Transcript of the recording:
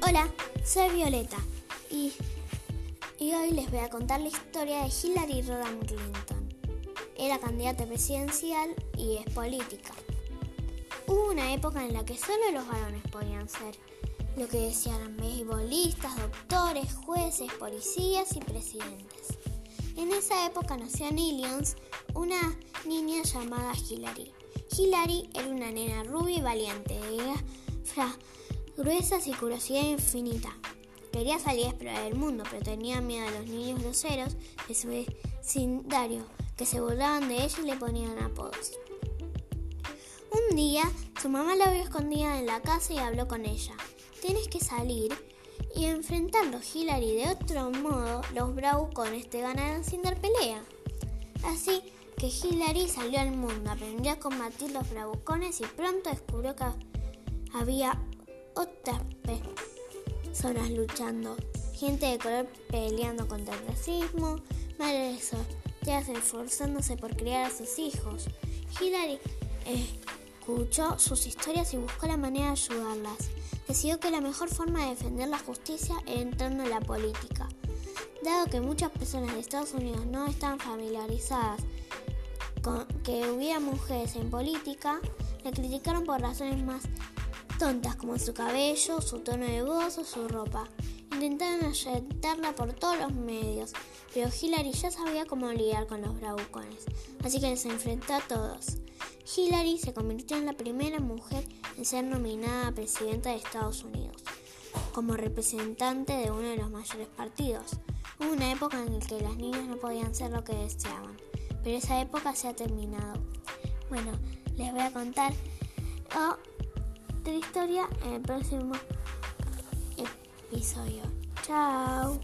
Hola, soy Violeta y, y, hoy les voy a contar la historia de Hillary Rodham Clinton. Era candidata presidencial y es política. Hubo una época en la que solo los varones podían ser lo que decían beisbolistas, doctores, jueces, policías y presidentes. En esa época nació en Illinois una niña llamada Hillary. Hillary era una nena rubia y valiente, gruesas y curiosidad infinita. Quería salir a explorar el mundo, pero tenía miedo a los niños groseros de su vecindario, que se burlaban de ella y le ponían apodos. Un día, su mamá la vio escondida en la casa y habló con ella. Tienes que salir y enfrentarlo, Hillary. De otro modo, los bravucones te ganarán sin dar pelea. Así que Hillary salió al mundo, aprendió a combatir los bravucones y pronto descubrió que había otras personas luchando, gente de color peleando contra el racismo, madres solteras esforzándose por criar a sus hijos. Hillary escuchó sus historias y buscó la manera de ayudarlas. Decidió que la mejor forma de defender la justicia era entrando en la política. Dado que muchas personas de Estados Unidos no están familiarizadas con que hubiera mujeres en política, la criticaron por razones más tontas como su cabello, su tono de voz o su ropa. Intentaron ayentarla por todos los medios, pero Hillary ya sabía cómo lidiar con los bravucones, así que les enfrentó a todos. Hillary se convirtió en la primera mujer en ser nominada a presidenta de Estados Unidos, como representante de uno de los mayores partidos. Hubo una época en la que las niñas no podían ser lo que deseaban, pero esa época se ha terminado. Bueno, les voy a contar la historia en el próximo episodio. Chao.